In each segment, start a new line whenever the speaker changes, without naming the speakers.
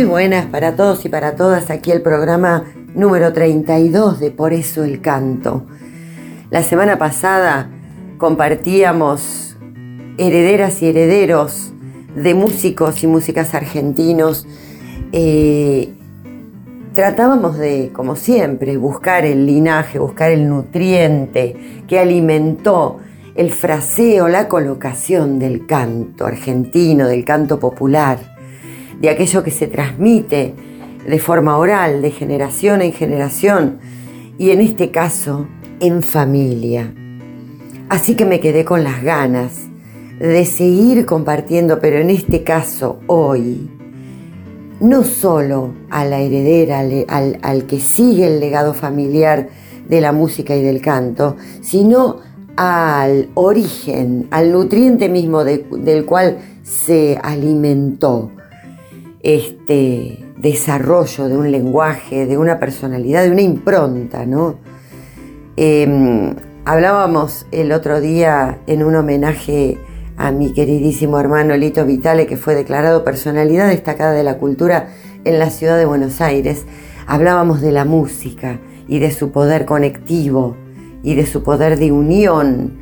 Muy buenas para todos y para todas. Aquí el programa número 32 de Por eso el canto. La semana pasada compartíamos herederas y herederos de músicos y músicas argentinos. Eh, tratábamos de, como siempre, buscar el linaje, buscar el nutriente que alimentó el fraseo, la colocación del canto argentino, del canto popular de aquello que se transmite de forma oral, de generación en generación, y en este caso, en familia. Así que me quedé con las ganas de seguir compartiendo, pero en este caso, hoy, no solo a la heredera, al, al, que sigue el legado familiar de la música y del canto, sino al origen, al nutriente mismo del cual se alimentó este desarrollo de un lenguaje, de una personalidad, de una impronta, ¿no? Em, hablábamos el otro día en un homenaje a mi queridísimo hermano Lito Vitale, que fue declarado personalidad destacada de la cultura en la ciudad de Buenos Aires. Hablábamos de la música y de su poder conectivo y de su poder de unión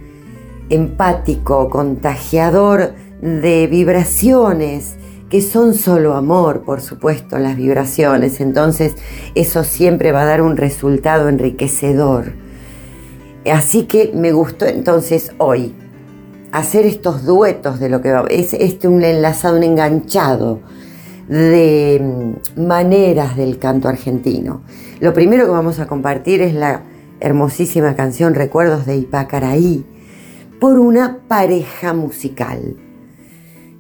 empático, contagiador de vibraciones que son solo amor, por supuesto, las vibraciones. Entonces eso siempre va a dar un resultado enriquecedor. Así que me gustó entonces hoy hacer estos duetos de lo que va, es este un enlazado, un enganchado de mm, maneras del canto argentino. Lo primero que vamos a compartir es la hermosísima canción Recuerdos de Ipacaraí por una pareja musical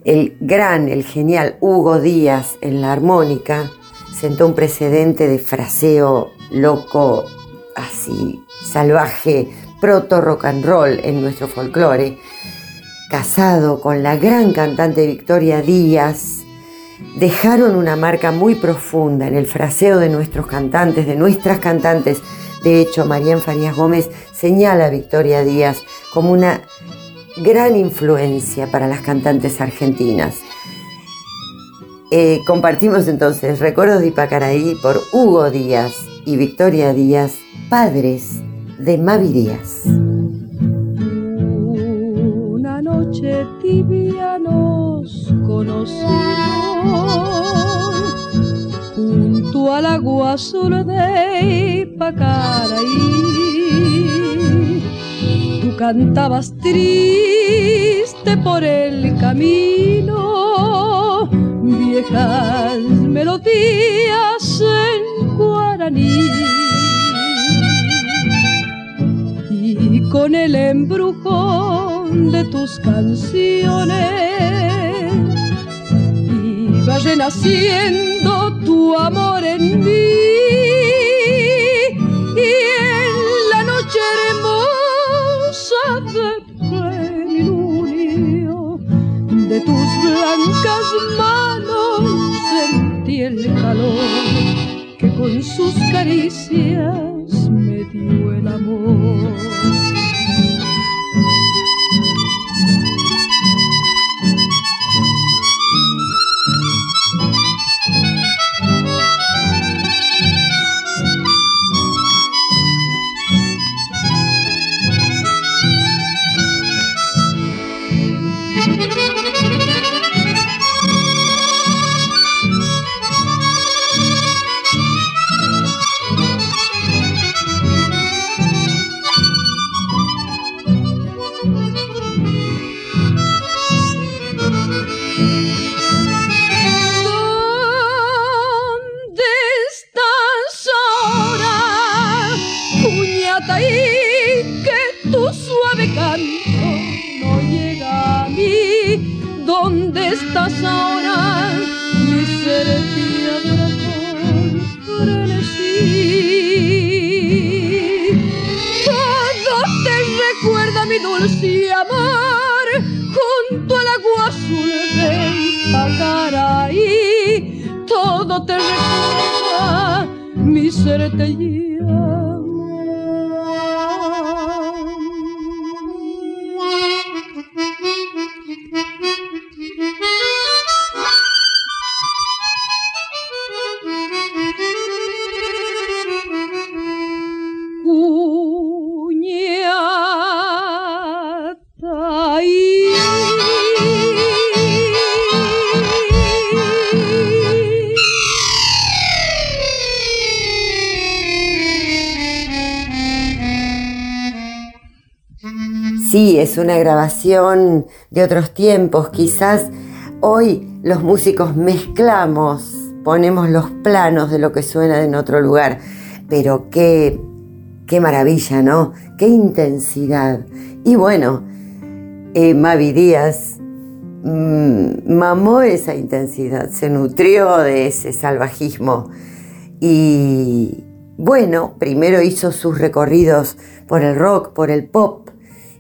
el gran, el genial Hugo Díaz en la armónica sentó un precedente de fraseo loco, así salvaje, proto rock and roll en nuestro folclore. Casado con la gran cantante Victoria Díaz, dejaron una marca muy profunda en el fraseo de nuestros cantantes, de nuestras cantantes. De hecho, María Farías Gómez señala a Victoria Díaz como una gran influencia para las cantantes argentinas. Eh, compartimos entonces Recuerdos de Ipacaraí por Hugo Díaz y Victoria Díaz, padres de Mavi Díaz.
Una noche tibia nos conocimos junto al agua azul de Ipacaraí cantabas triste por el camino, viejas melodías en guaraní. Y con el embrujo de tus canciones iba renaciendo tu amor en mí blancas manos sentí el calor que con sus caricias me dio el amor. Te recuerda, mi ser
una grabación de otros tiempos. Quizás hoy los músicos mezclamos, ponemos los planos de lo que suena en otro lugar. Pero qué, qué maravilla, ¿no? Qué intensidad. Y bueno, eh, Mavi Díaz mm, mamó esa intensidad, se nutrió de ese salvajismo. Y bueno, primero hizo sus recorridos por el rock, por el pop,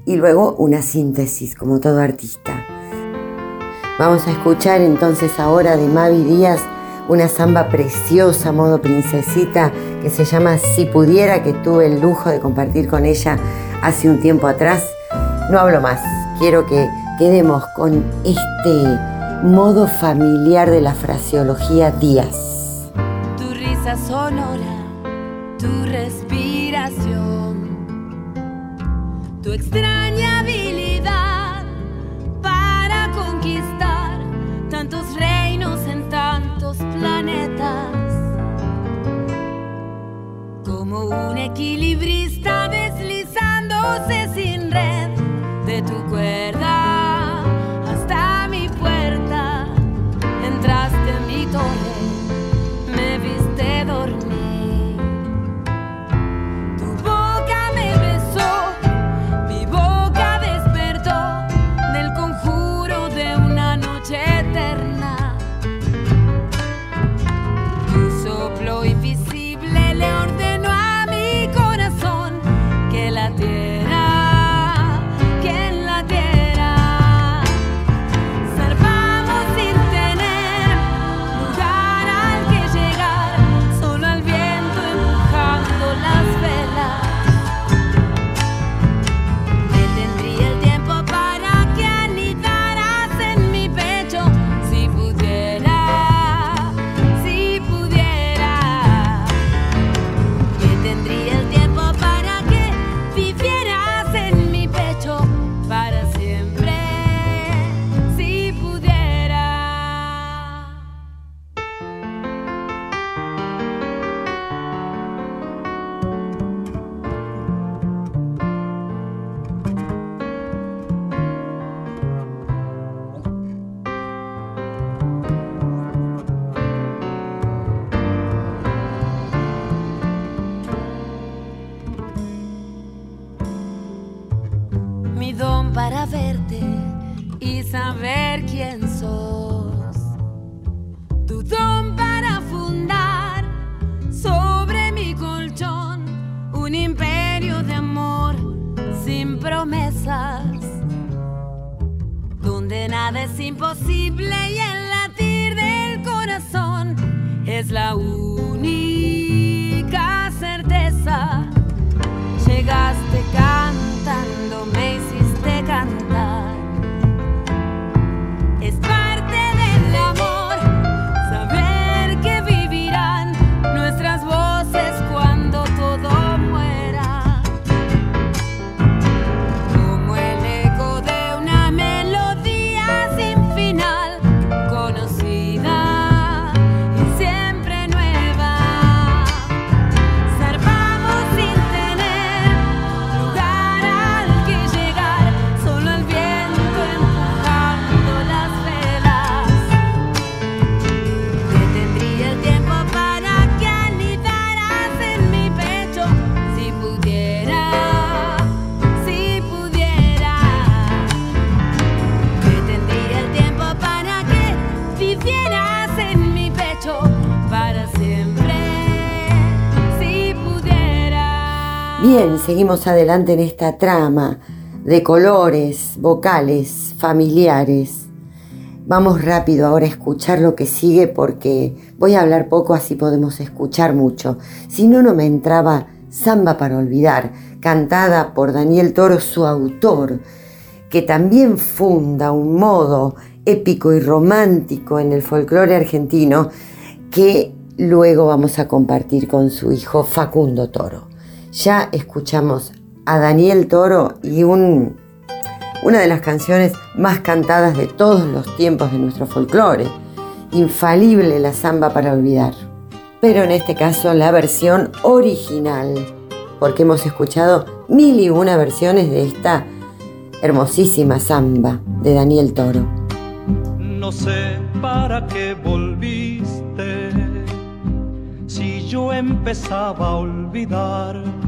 y luego una síntesis, como todo artista. Vamos a escuchar entonces ahora de Mavi Díaz una samba preciosa, modo princesita, que se llama Si pudiera, que tuve el lujo de compartir con ella hace un tiempo atrás. No hablo más, quiero que quedemos con este modo familiar de la fraseología Díaz.
Tu risa sonora, tu respiración tu extraña habilidad para conquistar tantos reinos en tantos planetas. Como un equilibrista deslizándose sin red de tu cuerda promesas, donde nada es imposible y el latir del corazón es la única certeza.
Llegaste cantando, me seguimos adelante en esta trama de colores, vocales, familiares. Vamos rápido ahora a escuchar lo que sigue porque voy a hablar poco así podemos escuchar mucho. Si no, no me entraba Samba para Olvidar, cantada por Daniel Toro, su autor, que también funda un modo épico y romántico en el folclore argentino que luego vamos a compartir con su hijo Facundo Toro. Ya escuchamos a Daniel Toro y un una de las canciones más cantadas de todos los tiempos de nuestro folclore, infalible la samba para olvidar. Pero en este caso la versión original, porque hemos escuchado mil y una versiones de esta hermosísima samba de Daniel Toro.
No sé para qué volviste si yo empezaba a olvidar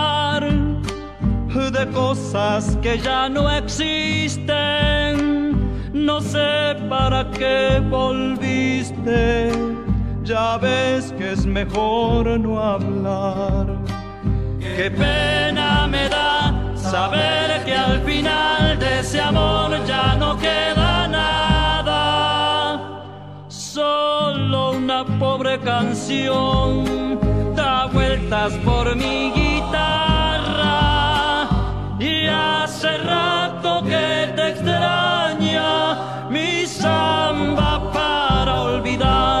De cosas que ya no existen. No sé para qué volviste, ya ves que es mejor no hablar. Qué pena me da saber que al final de ese amor ya no queda nada, solo una pobre canción da vueltas por mi guitarra rato que te extraña mi samba para olvidar.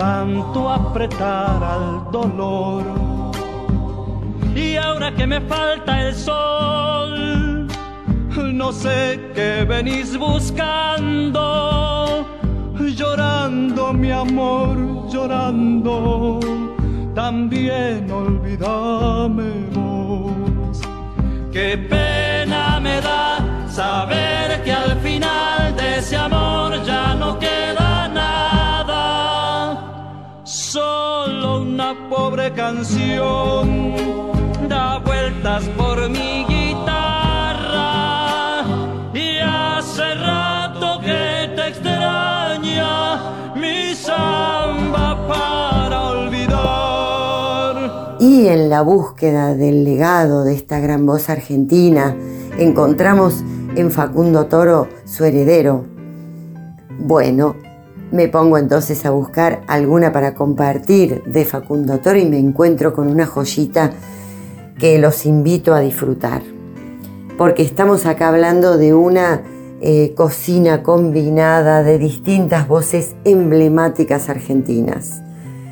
tanto apretar al dolor. Y ahora que me falta el sol, no sé qué venís buscando, llorando mi amor, llorando, también olvídame vos. Qué pena me da saber que al final de ese amor ya no queda Solo una pobre canción da vueltas por mi guitarra y hace rato que te extraña mi samba para olvidar.
Y en la búsqueda del legado de esta gran voz argentina, encontramos en Facundo Toro su heredero. Bueno, me pongo entonces a buscar alguna para compartir de Facundo Toro y me encuentro con una joyita que los invito a disfrutar. Porque estamos acá hablando de una eh, cocina combinada de distintas voces emblemáticas argentinas.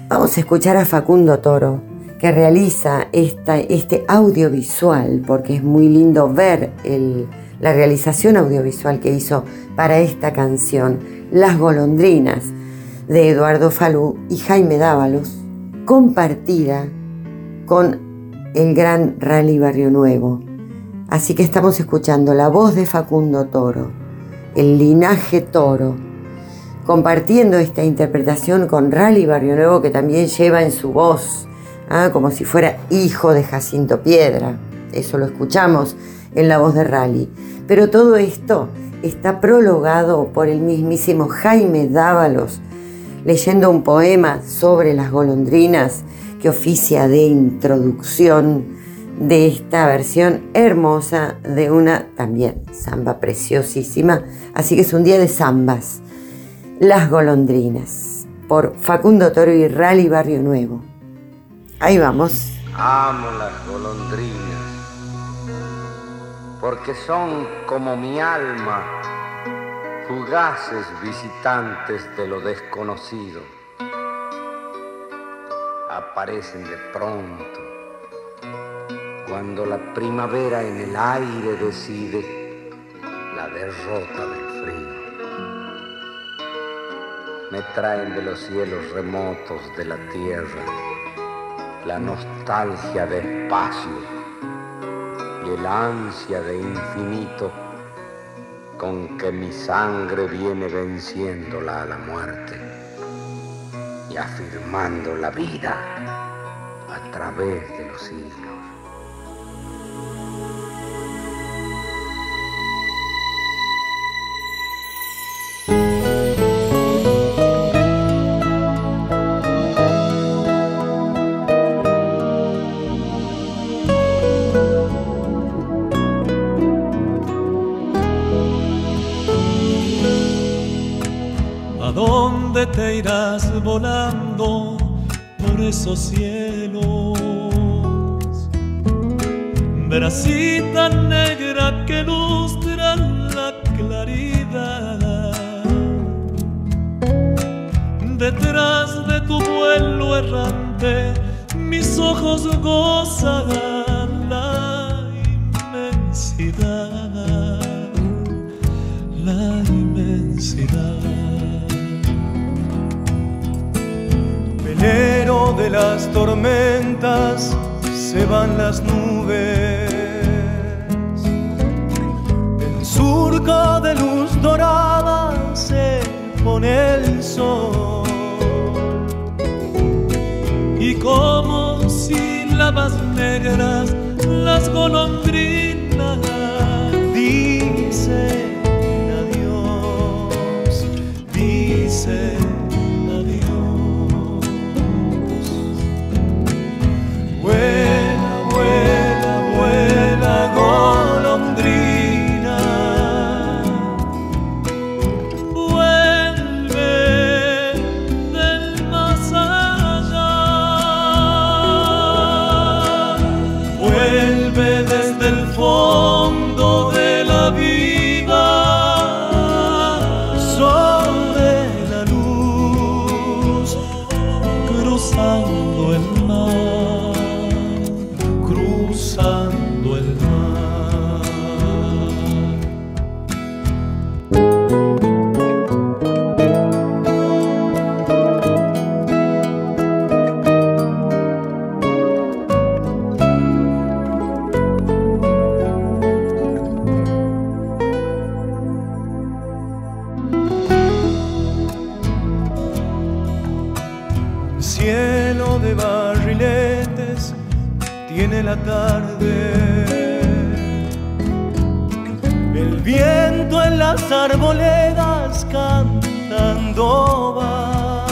Vamos a escuchar a Facundo Toro, que realiza esta, este audiovisual, porque es muy lindo ver la realización audiovisual que hizo para esta canción las golondrinas de Eduardo Falú y Jaime Dávalos, compartida con el gran Rally Barrio Nuevo. Así que estamos escuchando la voz de Facundo Toro, el linaje Toro, compartiendo esta interpretación con Rally Barrio Nuevo que también lleva en su voz, ¿ah? como si fuera hijo de Jacinto Piedra. Eso lo escuchamos en la voz de Rally. Pero todo esto está prologado por el mismísimo Jaime Dávalos leyendo un poema sobre las golondrinas que oficia de introducción de esta versión hermosa de una también samba preciosísima. Así que es un día de zambas. Las golondrinas, por Facundo Toro y Rally Barrio Nuevo. Ahí vamos.
Amo las golondrinas, porque son como mi alma, fugaces visitantes de lo desconocido. Aparecen de pronto cuando la primavera en el aire decide la derrota del frío. Me traen de los cielos remotos de la tierra la nostalgia de espacio el ansia de infinito con que mi sangre viene venciéndola a la muerte y afirmando la vida a través de los siglos.
Esos cielos. Bracita negra que lustra la claridad. Detrás de tu vuelo errante, mis ojos gozan la inmensidad, las tormentas se van las nubes. En surco de luz dorada se pone el sol. Y como sílabas negras las golondrinas
arboledas cantando
va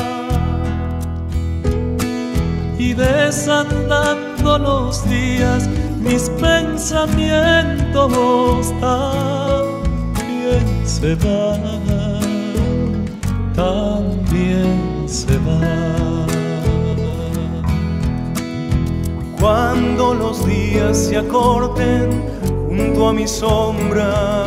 y desandando los días mis pensamientos también se van, también se van. Cuando los días se acorten junto a mi sombra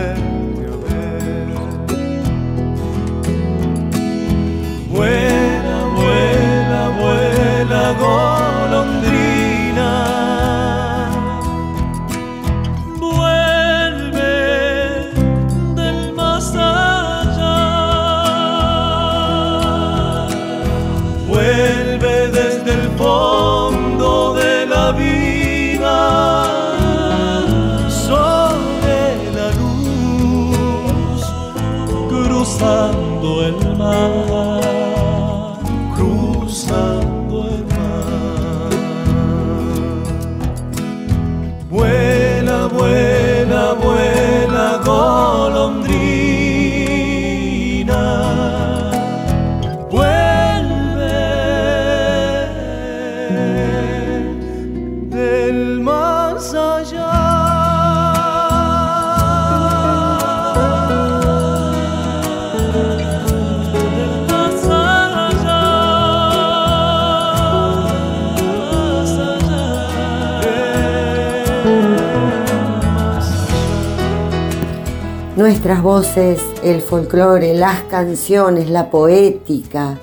Nuestras voces, el folclore, las canciones, la poética,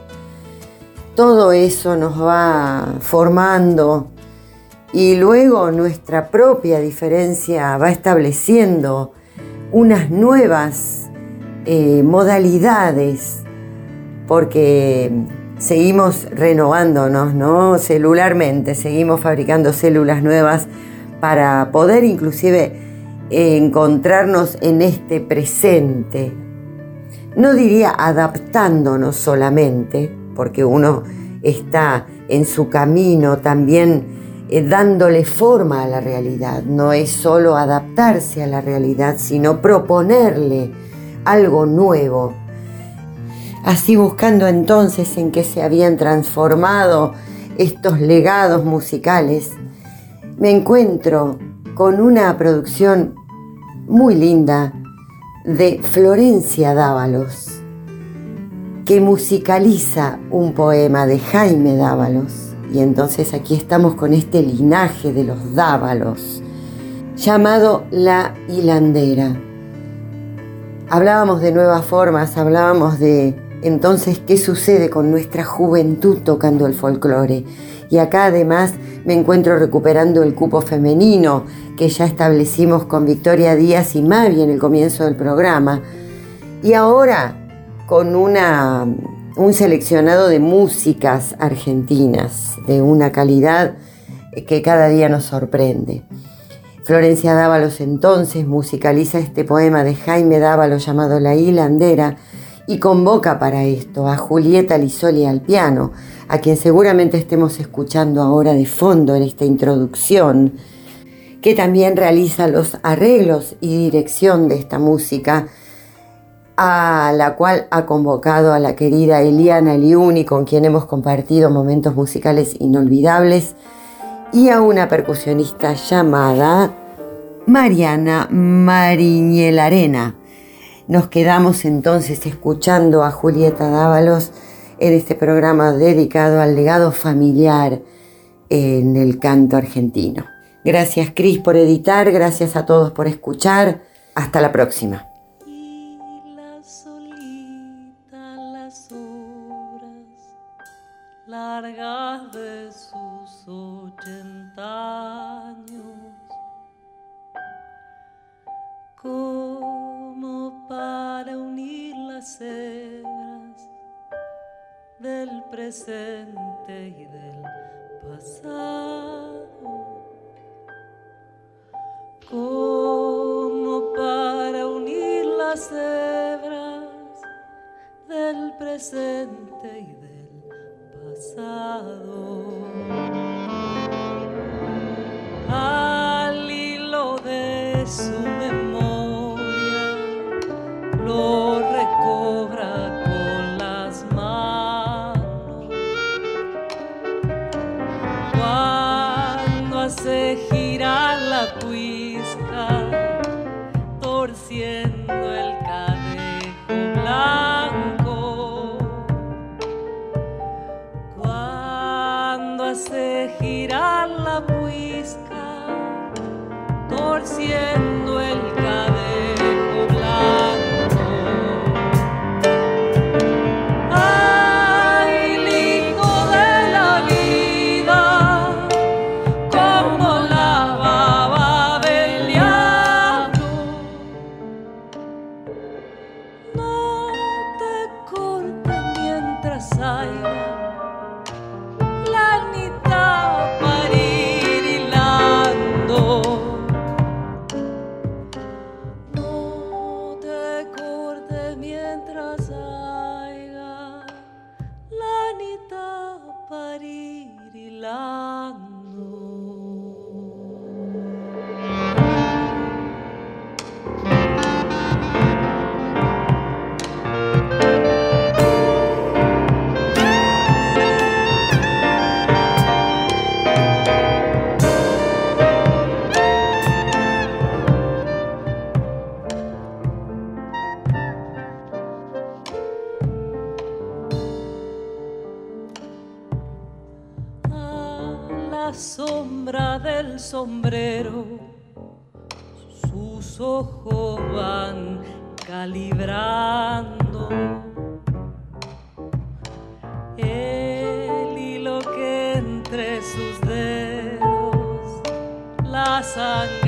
todo eso nos va formando y luego nuestra propia diferencia va estableciendo unas nuevas eh, modalidades porque seguimos renovándonos, ¿no? Celularmente, seguimos fabricando células nuevas para poder inclusive encontrarnos en este presente. No diría adaptándonos solamente, porque uno está en su camino también eh, dándole forma a la realidad. No es solo adaptarse a la realidad, sino proponerle algo nuevo. Así buscando entonces en qué se habían transformado estos legados musicales, me encuentro con una producción muy linda de Florencia Dávalos, que musicaliza un poema de Jaime Dávalos. Y entonces aquí estamos con este linaje de los Dávalos, llamado La Hilandera. Hablábamos de nuevas formas, hablábamos de entonces qué sucede con nuestra juventud tocando el folclore. Y acá además me encuentro recuperando el cupo femenino que ya establecimos con Victoria Díaz y Mavi en el comienzo del programa. Y ahora con un seleccionado de músicas argentinas de una calidad que cada día nos sorprende. Florencia Dávalos entonces musicaliza este poema de Jaime Dávalos llamado La Hilandera y convoca para esto a Julieta Lisoli al piano, a quien seguramente estemos escuchando ahora de fondo en esta introducción, que también realiza los arreglos y dirección de esta música, a la cual ha convocado a la querida Eliana Liuni, con quien hemos compartido momentos musicales inolvidables, y a una percusionista llamada Mariana Mariñelarena. Nos quedamos entonces escuchando a Julieta Dávalos en este programa dedicado al legado familiar en el canto argentino. Gracias Cris por editar, gracias a todos por escuchar. Hasta la próxima.
La largas de sus ochenta años, como para unir las hebras del presente y del pasado como para unir las hebras del presente y del pasado. Al hilo de su memoria entre sus dedos la sangre.